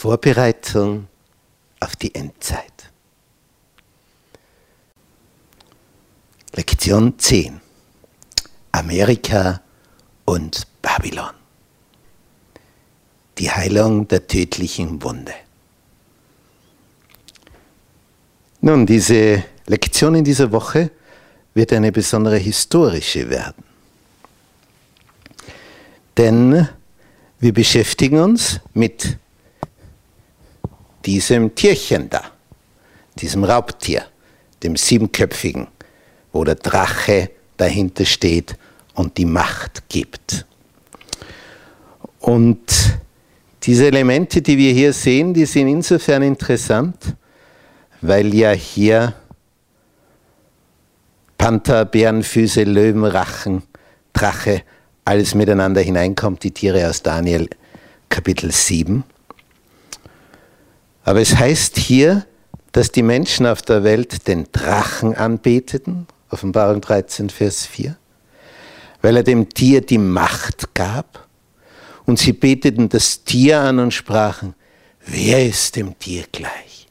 Vorbereitung auf die Endzeit. Lektion 10. Amerika und Babylon. Die Heilung der tödlichen Wunde. Nun, diese Lektion in dieser Woche wird eine besondere historische werden. Denn wir beschäftigen uns mit diesem Tierchen da, diesem Raubtier, dem siebenköpfigen, wo der Drache dahinter steht und die Macht gibt. Und diese Elemente, die wir hier sehen, die sind insofern interessant, weil ja hier Panther, Bärenfüße, Löwen, Rachen, Drache, alles miteinander hineinkommt, die Tiere aus Daniel Kapitel 7. Aber es heißt hier, dass die Menschen auf der Welt den Drachen anbeteten, Offenbarung 13, Vers 4, weil er dem Tier die Macht gab. Und sie beteten das Tier an und sprachen, wer ist dem Tier gleich?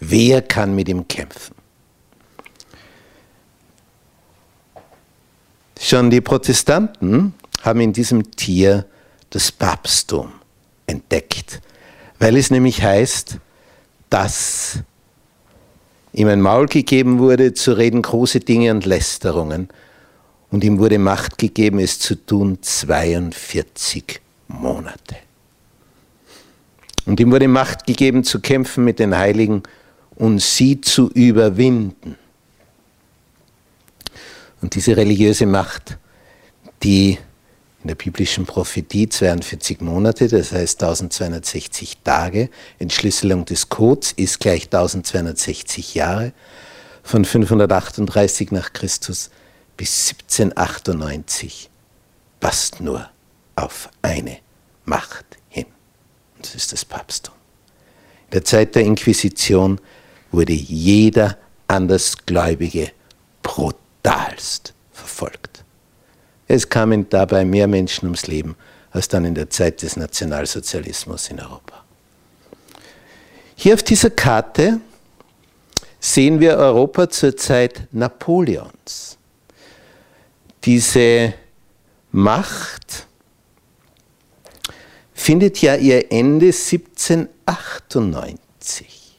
Wer kann mit ihm kämpfen? Schon die Protestanten haben in diesem Tier das Papsttum entdeckt, weil es nämlich heißt, dass ihm ein Maul gegeben wurde, zu reden große Dinge und Lästerungen, und ihm wurde Macht gegeben, es zu tun 42 Monate. Und ihm wurde Macht gegeben, zu kämpfen mit den Heiligen und sie zu überwinden. Und diese religiöse Macht, die in der biblischen Prophetie 42 Monate, das heißt 1260 Tage, Entschlüsselung des Codes ist gleich 1260 Jahre, von 538 nach Christus bis 1798, passt nur auf eine Macht hin. Und das ist das Papsttum. In der Zeit der Inquisition wurde jeder Andersgläubige brutalst verfolgt. Es kamen dabei mehr Menschen ums Leben als dann in der Zeit des Nationalsozialismus in Europa. Hier auf dieser Karte sehen wir Europa zur Zeit Napoleons. Diese Macht findet ja ihr Ende 1798.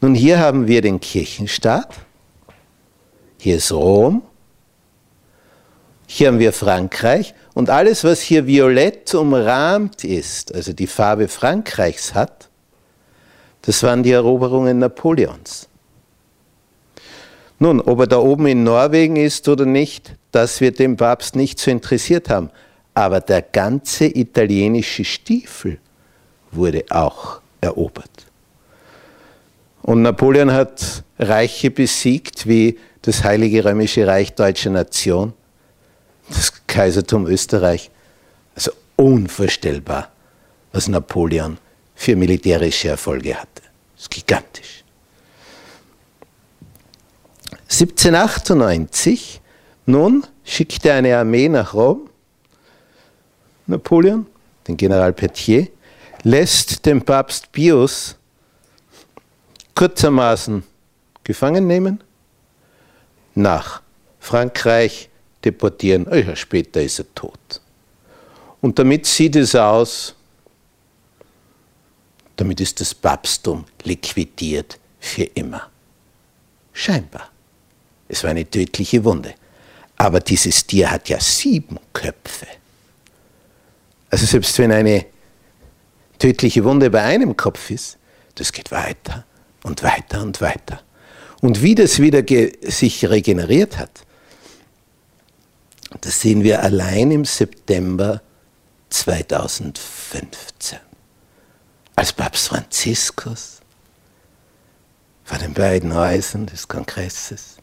Nun, hier haben wir den Kirchenstaat, hier ist Rom hier haben wir Frankreich und alles, was hier violett umrahmt ist, also die Farbe Frankreichs hat, das waren die Eroberungen Napoleons. Nun, ob er da oben in Norwegen ist oder nicht, das wird dem Papst nicht so interessiert haben. Aber der ganze italienische Stiefel wurde auch erobert. Und Napoleon hat Reiche besiegt wie das Heilige Römische Reich Deutscher Nation das Kaisertum Österreich. Also unvorstellbar, was Napoleon für militärische Erfolge hatte. Das ist gigantisch. 1798, nun schickte er eine Armee nach Rom, Napoleon, den General Petier, lässt den Papst Pius kurzermaßen gefangen nehmen, nach Frankreich, deportieren. Ein Jahr später ist er tot. Und damit sieht es aus, damit ist das Papsttum liquidiert für immer. Scheinbar. Es war eine tödliche Wunde. Aber dieses Tier hat ja sieben Köpfe. Also selbst wenn eine tödliche Wunde bei einem Kopf ist, das geht weiter und weiter und weiter. Und wie das wieder sich regeneriert hat, das sehen wir allein im September 2015, als Papst Franziskus vor den beiden Häusern des Kongresses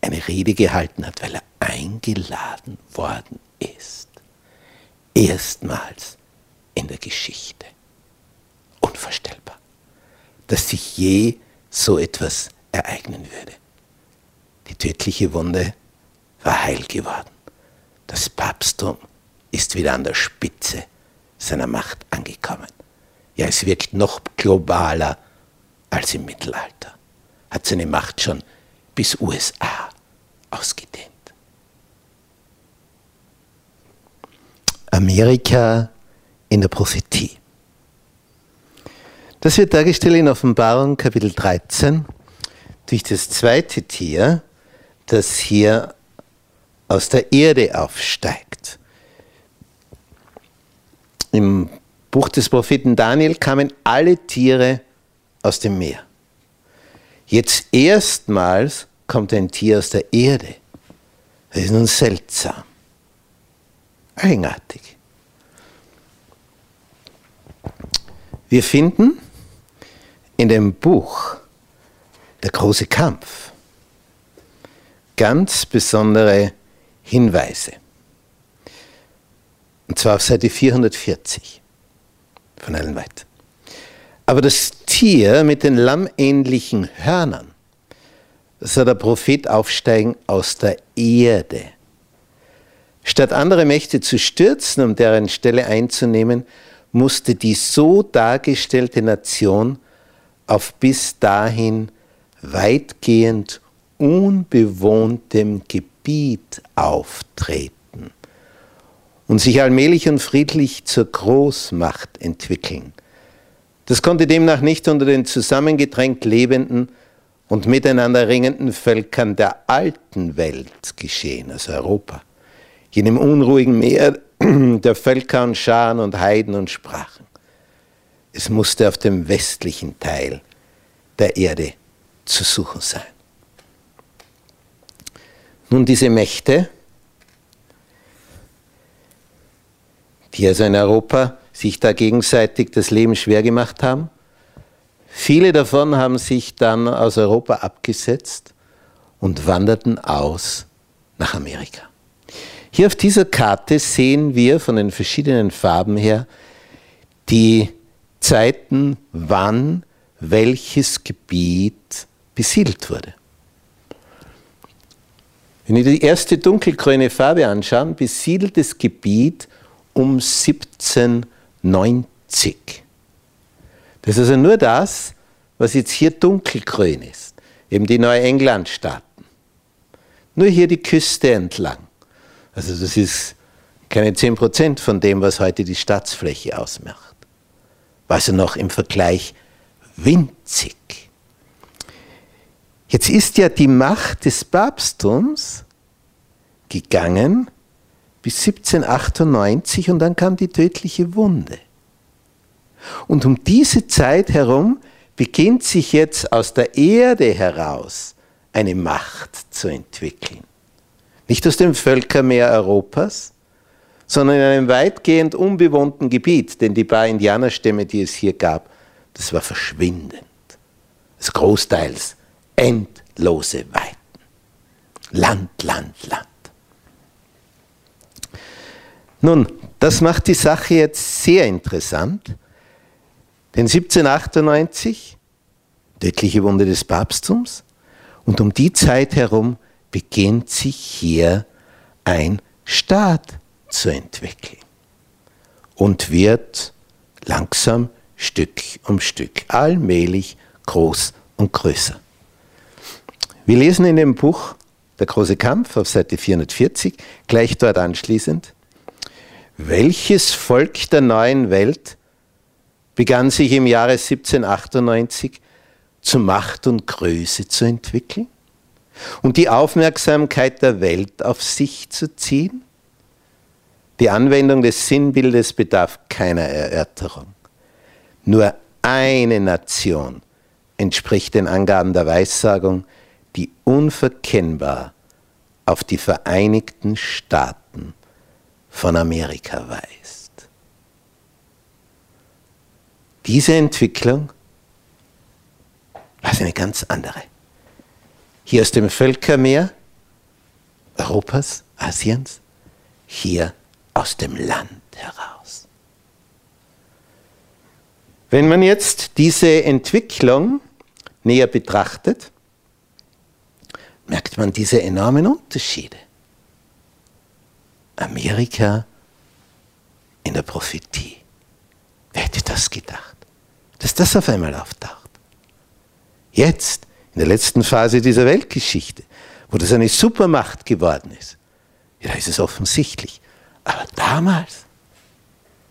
eine Rede gehalten hat, weil er eingeladen worden ist. Erstmals in der Geschichte. Unvorstellbar, dass sich je so etwas ereignen würde. Die tödliche Wunde war heil geworden. Das Papsttum ist wieder an der Spitze seiner Macht angekommen. Ja, es wirkt noch globaler als im Mittelalter. Hat seine Macht schon bis USA ausgedehnt. Amerika in der Prophetie. Das wird dargestellt in Offenbarung Kapitel 13 durch das zweite Tier, das hier aus der Erde aufsteigt. Im Buch des Propheten Daniel kamen alle Tiere aus dem Meer. Jetzt erstmals kommt ein Tier aus der Erde. Das ist nun seltsam, eigenartig. Wir finden in dem Buch Der große Kampf ganz besondere Hinweise. Und zwar auf Seite 440 von Ellen White. Aber das Tier mit den lammähnlichen Hörnern sah der Prophet aufsteigen aus der Erde. Statt andere Mächte zu stürzen, um deren Stelle einzunehmen, musste die so dargestellte Nation auf bis dahin weitgehend unbewohntem Gebiet auftreten und sich allmählich und friedlich zur Großmacht entwickeln. Das konnte demnach nicht unter den zusammengedrängt lebenden und miteinander ringenden Völkern der alten Welt geschehen, also Europa, jenem unruhigen Meer der Völker und Scharen und Heiden und Sprachen. Es musste auf dem westlichen Teil der Erde zu suchen sein. Nun, diese Mächte, die also in Europa sich da gegenseitig das Leben schwer gemacht haben, viele davon haben sich dann aus Europa abgesetzt und wanderten aus nach Amerika. Hier auf dieser Karte sehen wir von den verschiedenen Farben her die Zeiten, wann welches Gebiet besiedelt wurde. Wenn wir die erste dunkelgrüne Farbe anschauen, besiedeltes Gebiet um 1790. Das ist also nur das, was jetzt hier dunkelgrün ist, eben die Neuenglandstaaten. Nur hier die Küste entlang. Also das ist keine 10% von dem, was heute die Staatsfläche ausmacht. War also noch im Vergleich winzig. Jetzt ist ja die Macht des Papsttums gegangen bis 1798 und dann kam die tödliche Wunde. Und um diese Zeit herum beginnt sich jetzt aus der Erde heraus eine Macht zu entwickeln. Nicht aus dem Völkermeer Europas, sondern in einem weitgehend unbewohnten Gebiet, denn die paar Indianerstämme, die es hier gab, das war verschwindend. Das großteils endlose Weiten. Land, Land, Land. Nun, das macht die Sache jetzt sehr interessant, denn 1798, tödliche Wunde des Papsttums, und um die Zeit herum beginnt sich hier ein Staat zu entwickeln und wird langsam Stück um Stück, allmählich groß und größer. Wir lesen in dem Buch Der große Kampf auf Seite 440, gleich dort anschließend, welches Volk der neuen Welt begann sich im Jahre 1798 zu Macht und Größe zu entwickeln? und die Aufmerksamkeit der Welt auf sich zu ziehen? Die Anwendung des Sinnbildes bedarf keiner Erörterung. Nur eine Nation entspricht den Angaben der Weissagung, die unverkennbar auf die Vereinigten Staaten von Amerika weist. Diese Entwicklung war eine ganz andere hier aus dem Völkermeer Europas, Asiens, hier aus dem Land heraus. Wenn man jetzt diese Entwicklung näher betrachtet, merkt man diese enormen Unterschiede. Amerika in der Prophetie. das gedacht, dass das auf einmal auftaucht? Jetzt, in der letzten Phase dieser Weltgeschichte, wo das eine Supermacht geworden ist, ja, ist es offensichtlich. Aber damals,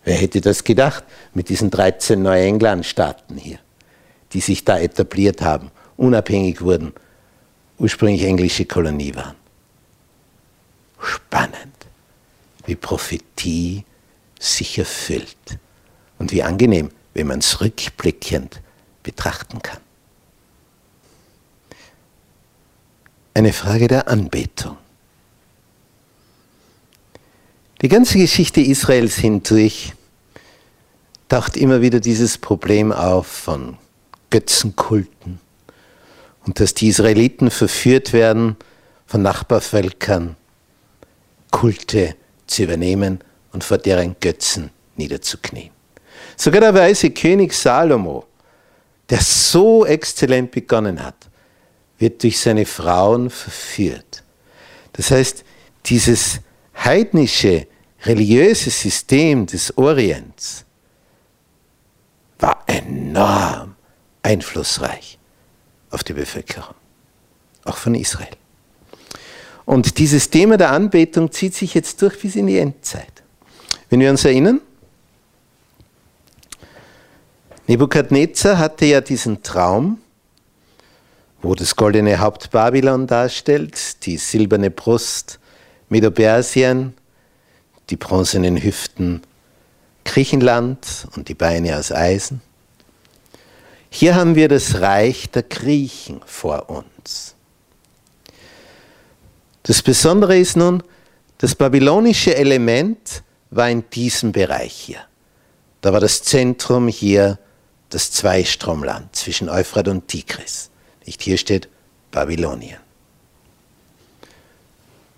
wer hätte das gedacht mit diesen 13 Neuengland-Staaten hier, die sich da etabliert haben, unabhängig wurden, ursprünglich englische Kolonie waren? Spannend, wie Prophetie sich erfüllt und wie angenehm, wenn man es rückblickend betrachten kann. Eine Frage der Anbetung. Die ganze Geschichte Israels hindurch taucht immer wieder dieses Problem auf von Götzenkulten und dass die Israeliten verführt werden, von Nachbarvölkern Kulte zu übernehmen und vor deren Götzen niederzuknien. Sogar der weise König Salomo, der so exzellent begonnen hat, wird durch seine Frauen verführt. Das heißt, dieses heidnische, religiöse System des Orients war enorm einflussreich auf die Bevölkerung, auch von Israel. Und dieses Thema der Anbetung zieht sich jetzt durch bis in die Endzeit. Wenn wir uns erinnern, Nebukadnezar hatte ja diesen Traum, wo das goldene Haupt Babylon darstellt, die silberne Brust Medo-Persien, die bronzenen Hüften Griechenland und die Beine aus Eisen. Hier haben wir das Reich der Griechen vor uns. Das Besondere ist nun, das babylonische Element war in diesem Bereich hier. Da war das Zentrum hier das Zweistromland zwischen Euphrat und Tigris. Nicht hier steht Babylonien.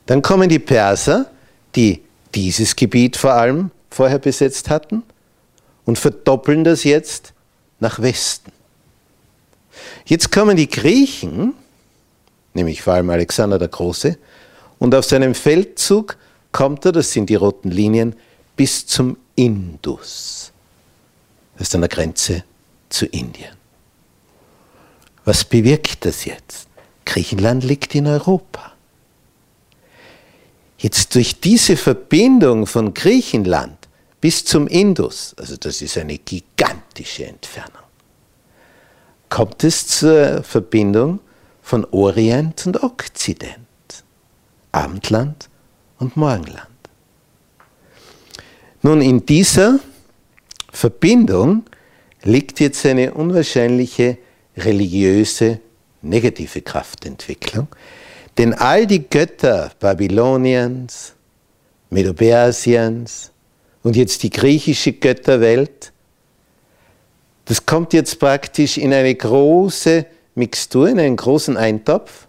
Dann kommen die Perser, die dieses Gebiet vor allem vorher besetzt hatten und verdoppeln das jetzt nach Westen. Jetzt kommen die Griechen, nämlich vor allem Alexander der Große, und auf seinem Feldzug kommt er, das sind die roten Linien, bis zum Indus. Das ist an der Grenze zu Indien. Was bewirkt das jetzt? Griechenland liegt in Europa. Jetzt durch diese Verbindung von Griechenland bis zum Indus, also das ist eine gigantische Entfernung, kommt es zur Verbindung von Orient und Okzident, Abendland und Morgenland. Nun, in dieser Verbindung liegt jetzt eine unwahrscheinliche religiöse negative Kraftentwicklung, denn all die Götter Babyloniens, Medo-Persiens und jetzt die griechische Götterwelt, das kommt jetzt praktisch in eine große Mixtur, in einen großen Eintopf.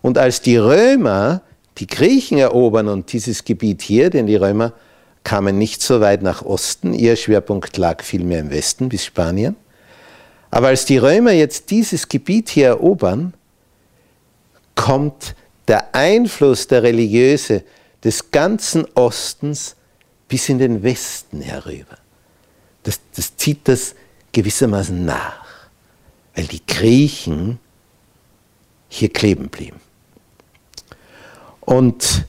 Und als die Römer die Griechen erobern und dieses Gebiet hier, denn die Römer kamen nicht so weit nach Osten, ihr Schwerpunkt lag vielmehr im Westen bis Spanien. Aber als die Römer jetzt dieses Gebiet hier erobern, kommt der Einfluss der Religiöse des ganzen Ostens bis in den Westen herüber. Das, das zieht das gewissermaßen nach, weil die Griechen hier kleben blieben. Und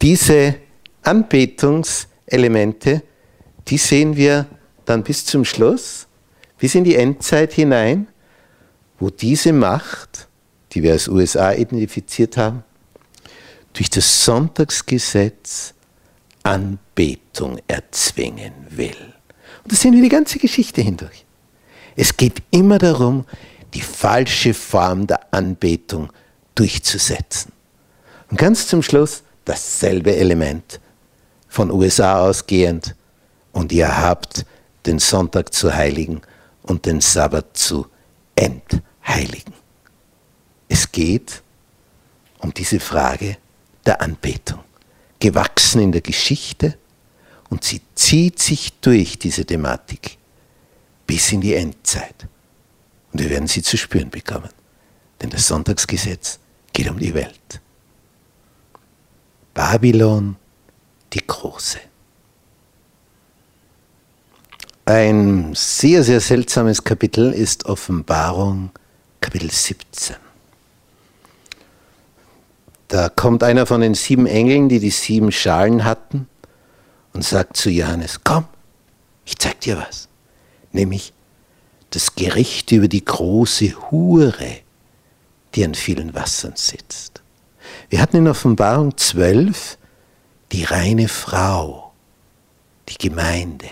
diese Anbetungselemente, die sehen wir dann bis zum Schluss, bis in die Endzeit hinein, wo diese Macht, die wir als USA identifiziert haben, durch das Sonntagsgesetz Anbetung erzwingen will. Und das sehen wir die ganze Geschichte hindurch. Es geht immer darum, die falsche Form der Anbetung durchzusetzen. Und ganz zum Schluss dasselbe Element von USA ausgehend. Und ihr habt den Sonntag zu heiligen und den Sabbat zu entheiligen. Es geht um diese Frage der Anbetung, gewachsen in der Geschichte und sie zieht sich durch diese Thematik bis in die Endzeit. Und wir werden sie zu spüren bekommen, denn das Sonntagsgesetz geht um die Welt. Babylon die Große. Ein sehr, sehr seltsames Kapitel ist Offenbarung Kapitel 17. Da kommt einer von den sieben Engeln, die die sieben Schalen hatten, und sagt zu Johannes, komm, ich zeig dir was, nämlich das Gericht über die große Hure, die an vielen Wassern sitzt. Wir hatten in Offenbarung 12 die reine Frau, die Gemeinde,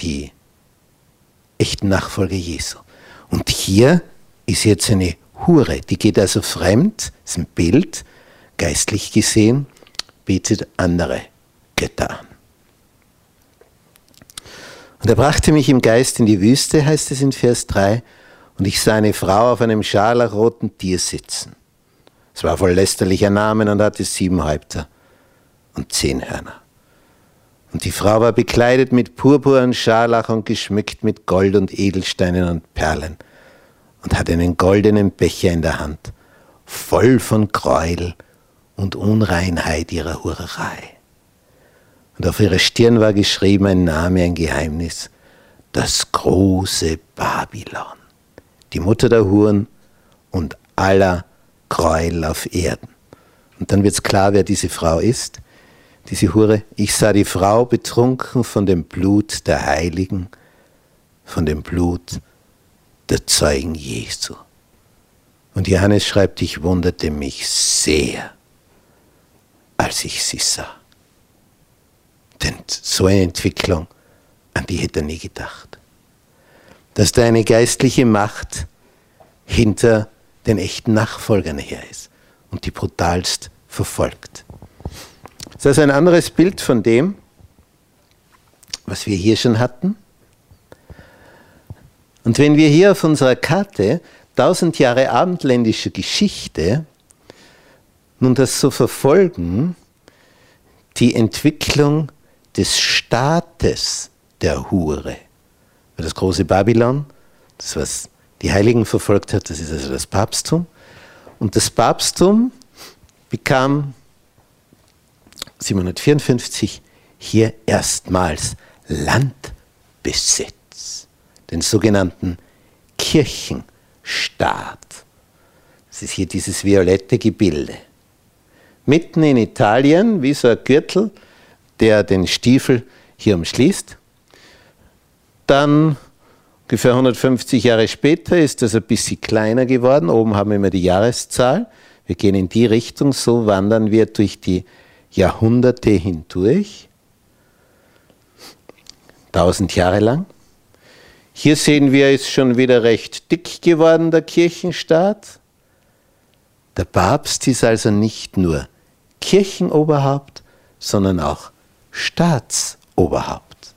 die echten Nachfolger Jesu. Und hier ist jetzt eine Hure, die geht also fremd, ist ein Bild, geistlich gesehen, betet andere Götter an. Und er brachte mich im Geist in die Wüste, heißt es in Vers 3, und ich sah eine Frau auf einem scharlachroten Tier sitzen. Es war voll lästerlicher Namen und hatte sieben Häupter und zehn Hörner. Und die Frau war bekleidet mit Purpur und Scharlach und geschmückt mit Gold und Edelsteinen und Perlen und hatte einen goldenen Becher in der Hand, voll von Gräuel und Unreinheit ihrer Hurerei. Und auf ihrer Stirn war geschrieben ein Name, ein Geheimnis, das große Babylon, die Mutter der Huren und aller Gräuel auf Erden. Und dann wird es klar, wer diese Frau ist. Diese Hure, ich sah die Frau betrunken von dem Blut der Heiligen, von dem Blut der Zeugen Jesu. Und Johannes schreibt, ich wunderte mich sehr, als ich sie sah. Denn so eine Entwicklung, an die hätte er nie gedacht. Dass da eine geistliche Macht hinter den echten Nachfolgern her ist und die brutalst verfolgt. Das ist ein anderes Bild von dem, was wir hier schon hatten. Und wenn wir hier auf unserer Karte tausend Jahre abendländische Geschichte nun das so verfolgen, die Entwicklung des Staates der Hure, das große Babylon, das was die Heiligen verfolgt hat, das ist also das Papsttum. Und das Papsttum bekam 754 hier erstmals Landbesitz den sogenannten Kirchenstaat. Das ist hier dieses violette Gebilde. Mitten in Italien, wie so ein Gürtel, der den Stiefel hier umschließt. Dann ungefähr 150 Jahre später ist das ein bisschen kleiner geworden. Oben haben wir immer die Jahreszahl. Wir gehen in die Richtung, so wandern wir durch die Jahrhunderte hindurch. Tausend Jahre lang. Hier sehen wir, ist schon wieder recht dick geworden, der Kirchenstaat. Der Papst ist also nicht nur Kirchenoberhaupt, sondern auch Staatsoberhaupt.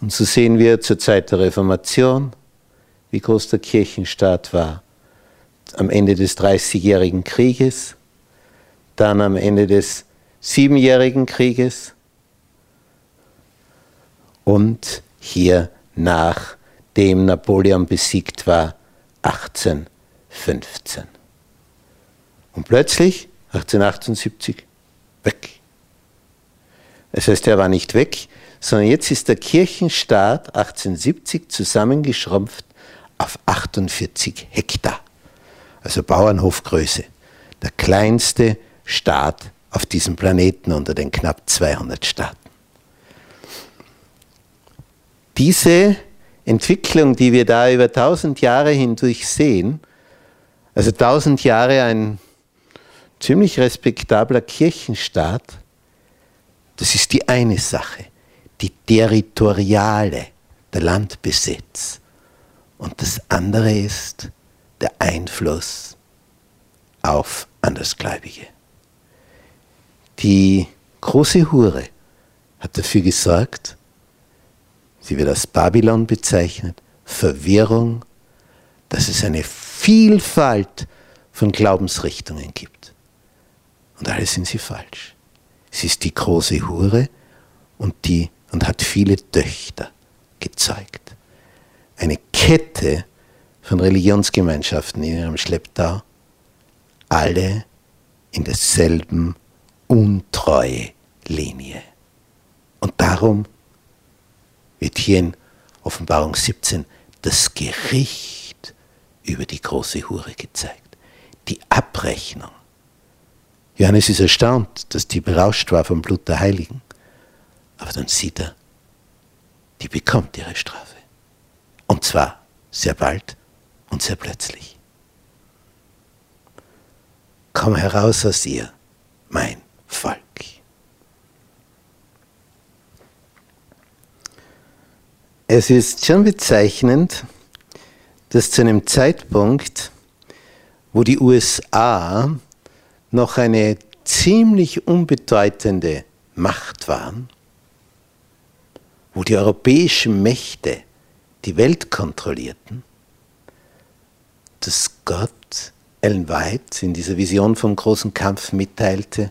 Und so sehen wir zur Zeit der Reformation, wie groß der Kirchenstaat war. Am Ende des Dreißigjährigen Krieges, dann am Ende des Siebenjährigen Krieges und hier nach dem Napoleon besiegt war, 1815. Und plötzlich, 1878, weg. Das heißt, er war nicht weg, sondern jetzt ist der Kirchenstaat 1870 zusammengeschrumpft auf 48 Hektar. Also Bauernhofgröße. Der kleinste Staat auf diesem Planeten unter den knapp 200 Staaten. Diese Entwicklung, die wir da über tausend Jahre hindurch sehen, also tausend Jahre ein ziemlich respektabler Kirchenstaat, das ist die eine Sache, die territoriale, der Landbesitz. Und das andere ist der Einfluss auf Andersgläubige. Die große Hure hat dafür gesorgt, sie wird als Babylon bezeichnet, Verwirrung, dass es eine Vielfalt von Glaubensrichtungen gibt. Und alle sind sie falsch. Sie ist die große Hure und, die, und hat viele Töchter gezeugt. Eine Kette von Religionsgemeinschaften in ihrem Schlepptau, alle in derselben untreue Linie. Und darum wird hier in Offenbarung 17 das Gericht über die große Hure gezeigt. Die Abrechnung. Johannes ist erstaunt, dass die berauscht war vom Blut der Heiligen. Aber dann sieht er, die bekommt ihre Strafe. Und zwar sehr bald und sehr plötzlich. Komm heraus aus ihr, mein Volk. Es ist schon bezeichnend, dass zu einem Zeitpunkt, wo die USA noch eine ziemlich unbedeutende Macht waren, wo die europäischen Mächte die Welt kontrollierten, dass Gott Ellen White in dieser Vision vom großen Kampf mitteilte,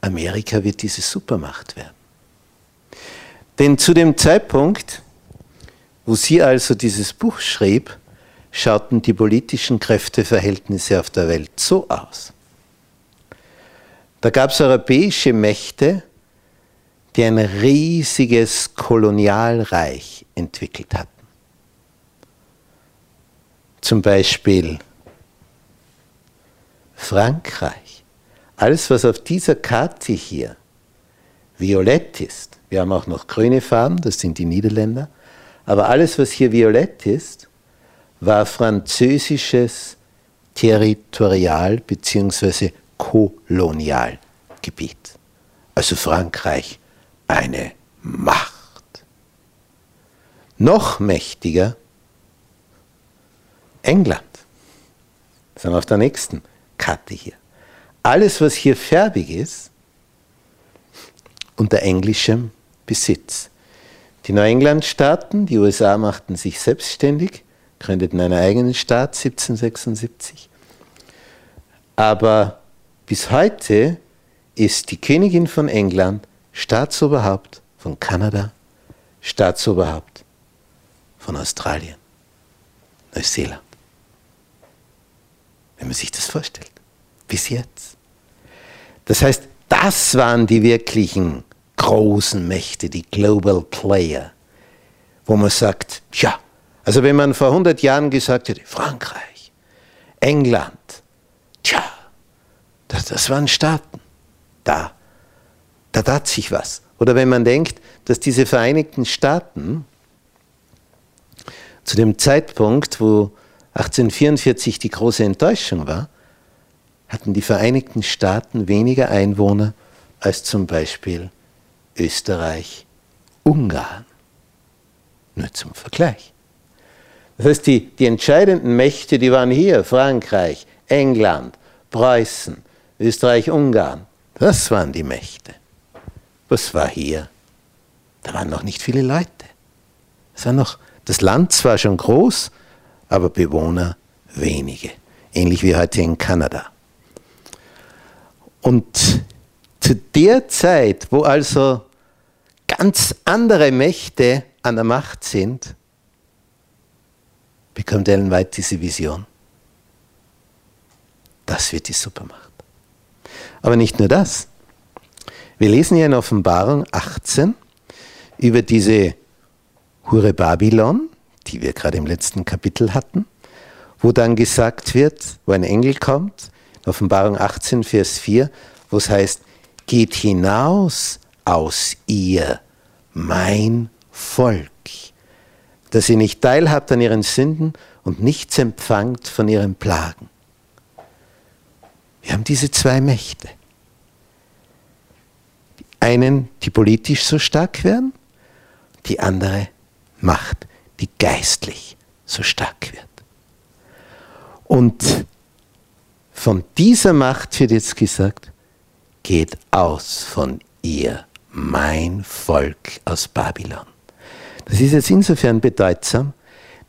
Amerika wird diese Supermacht werden. Denn zu dem Zeitpunkt, wo sie also dieses Buch schrieb, schauten die politischen Kräfteverhältnisse auf der Welt so aus. Da gab es europäische Mächte, die ein riesiges Kolonialreich entwickelt hatten. Zum Beispiel Frankreich. Alles, was auf dieser Karte hier violett ist, wir haben auch noch grüne Farben, das sind die Niederländer, aber alles, was hier violett ist, war französisches Territorial- bzw. Kolonialgebiet. Also Frankreich eine Macht. Noch mächtiger England. Das sind wir auf der nächsten Karte hier. Alles, was hier färbig ist, unter englischem Besitz. Die Neuenglandstaaten, die USA machten sich selbstständig, gründeten einen eigenen Staat 1776. Aber bis heute ist die Königin von England Staatsoberhaupt von Kanada, Staatsoberhaupt von Australien, Neuseeland. Wenn man sich das vorstellt. Bis jetzt. Das heißt, das waren die wirklichen großen Mächte, die Global Player, wo man sagt, ja, also wenn man vor 100 Jahren gesagt hätte, Frankreich, England, tja, das, das waren Staaten, da, da tat sich was. Oder wenn man denkt, dass diese Vereinigten Staaten zu dem Zeitpunkt, wo 1844 die große Enttäuschung war, hatten die Vereinigten Staaten weniger Einwohner als zum Beispiel Österreich, Ungarn. Nur zum Vergleich. Das heißt, die, die entscheidenden Mächte, die waren hier, Frankreich, England, Preußen, Österreich, Ungarn. Das waren die Mächte. Was war hier? Da waren noch nicht viele Leute. Es war noch, das Land zwar schon groß, aber Bewohner wenige. Ähnlich wie heute in Kanada. Und zu der Zeit, wo also ganz andere Mächte an der Macht sind, bekommt Ellen White diese Vision. Das wird die Supermacht. Aber nicht nur das. Wir lesen ja in Offenbarung 18 über diese Hure Babylon, die wir gerade im letzten Kapitel hatten, wo dann gesagt wird, wo ein Engel kommt, Offenbarung 18, Vers 4, wo es heißt, geht hinaus aus ihr, mein Volk, dass ihr nicht teilhabt an ihren Sünden und nichts empfangt von ihren Plagen. Wir haben diese zwei Mächte. Die einen, die politisch so stark werden, die andere Macht, die geistlich so stark wird. Und von dieser Macht wird jetzt gesagt, geht aus von ihr, mein Volk aus Babylon. Das ist jetzt insofern bedeutsam,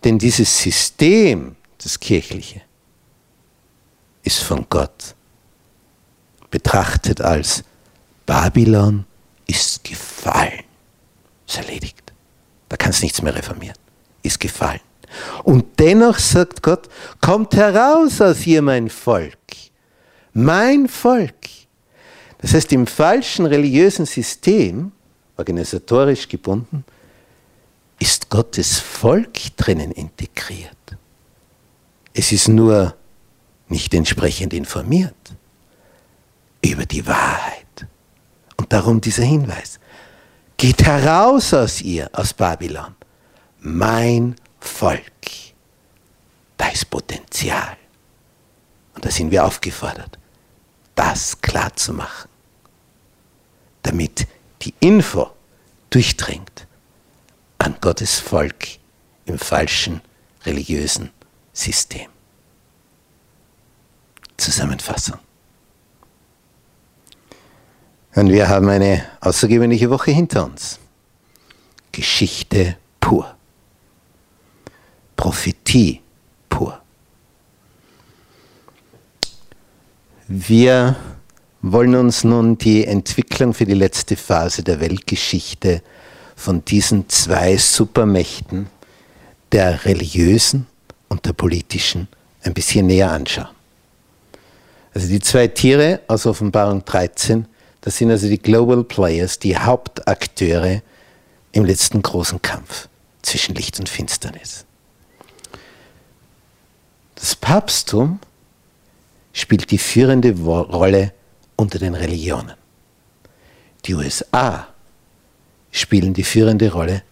denn dieses System, das kirchliche, ist von Gott betrachtet als Babylon ist gefallen. Ist erledigt. Da kannst nichts mehr reformieren. Ist gefallen. Und dennoch sagt Gott, kommt heraus aus ihr mein Volk. Mein Volk. Das heißt, im falschen religiösen System, organisatorisch gebunden, ist Gottes Volk drinnen integriert. Es ist nur nicht entsprechend informiert über die Wahrheit. Und darum dieser Hinweis. Geht heraus aus ihr, aus Babylon. Mein Volk. Da ist Potenzial. Und da sind wir aufgefordert, das klar zu machen, damit die Info durchdringt an Gottes Volk im falschen religiösen System. Zusammenfassung. Und wir haben eine außergewöhnliche Woche hinter uns. Geschichte pur. Prophetie pur. Wir wollen uns nun die Entwicklung für die letzte Phase der Weltgeschichte von diesen zwei Supermächten, der religiösen und der politischen, ein bisschen näher anschauen. Also die zwei Tiere aus Offenbarung 13, das sind also die Global Players, die Hauptakteure im letzten großen Kampf zwischen Licht und Finsternis. Das Papsttum spielt die führende Rolle unter den Religionen. Die USA spielen die führende Rolle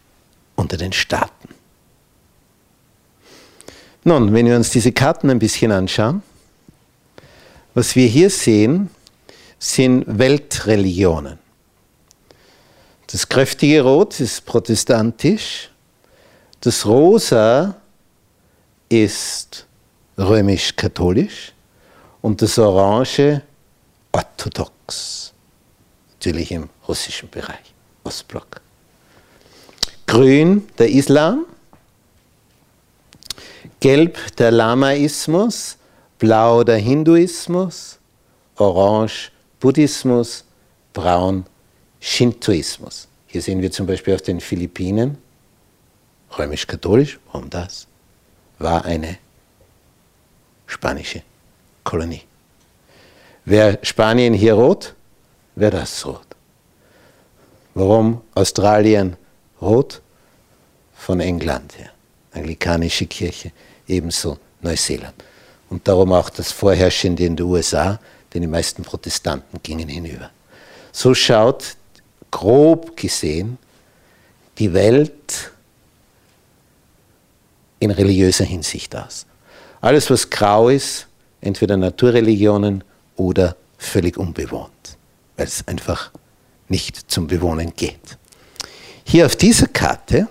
unter den Staaten. Nun, wenn wir uns diese Karten ein bisschen anschauen, was wir hier sehen, sind Weltreligionen. Das kräftige Rot ist protestantisch, das Rosa ist römisch-katholisch und das Orange orthodox, natürlich im russischen Bereich, Ostblock. Grün der Islam, gelb der Lamaismus, blau der Hinduismus, orange Buddhismus, braun Shintoismus. Hier sehen wir zum Beispiel auf den Philippinen, römisch-katholisch, warum das? War eine spanische Kolonie. Wäre Spanien hier rot, wäre das rot. Warum Australien rot? Von England her. Anglikanische Kirche, ebenso Neuseeland. Und darum auch das Vorherrschende in den USA, denn die meisten Protestanten gingen hinüber. So schaut grob gesehen die Welt in religiöser Hinsicht aus. Alles, was grau ist, entweder Naturreligionen oder völlig unbewohnt, weil es einfach nicht zum Bewohnen geht. Hier auf dieser Karte,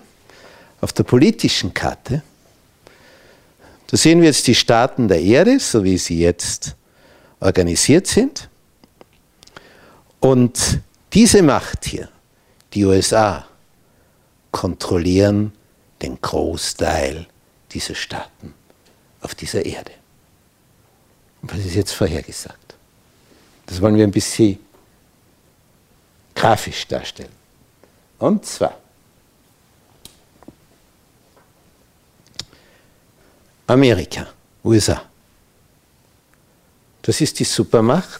auf der politischen Karte, da sehen wir jetzt die Staaten der Erde, so wie sie jetzt organisiert sind. Und diese Macht hier, die USA, kontrollieren den Großteil dieser Staaten auf dieser Erde. Was ist jetzt vorhergesagt? Das wollen wir ein bisschen grafisch darstellen. Und zwar Amerika, USA. Das ist die Supermacht,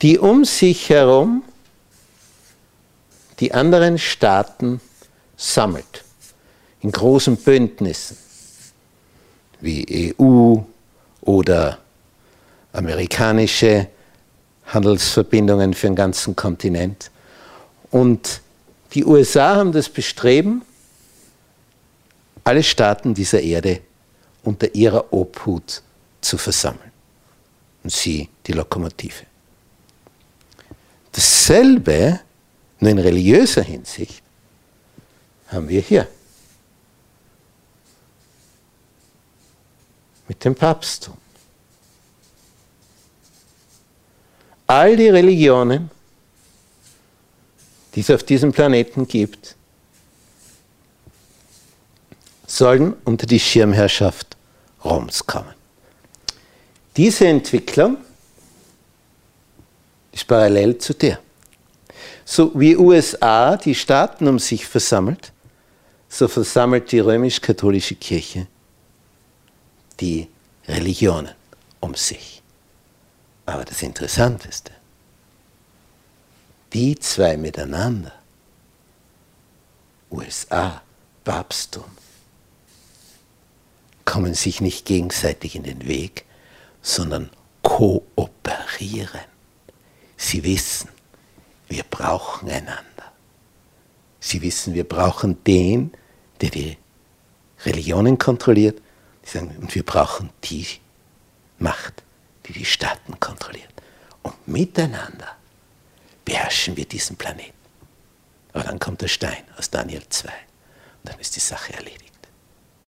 die um sich herum die anderen Staaten sammelt in großen Bündnissen wie EU oder amerikanische Handelsverbindungen für den ganzen Kontinent. Und die USA haben das Bestreben, alle Staaten dieser Erde unter ihrer Obhut zu versammeln. Und sie die Lokomotive. Dasselbe, nur in religiöser Hinsicht, haben wir hier. Mit dem Papsttum. All die Religionen, die es auf diesem Planeten gibt, sollen unter die Schirmherrschaft Roms kommen. Diese Entwicklung ist parallel zu der. So wie USA die Staaten um sich versammelt, so versammelt die römisch-katholische Kirche die Religionen um sich. Aber das Interessanteste, die zwei miteinander USA, Papsttum, kommen sich nicht gegenseitig in den Weg, sondern kooperieren. Sie wissen, wir brauchen einander. Sie wissen, wir brauchen den, der die Religionen kontrolliert. Die sagen, und wir brauchen die Macht, die die Staaten kontrolliert. Und miteinander beherrschen wir diesen Planeten. Aber dann kommt der Stein aus Daniel 2 und dann ist die Sache erledigt.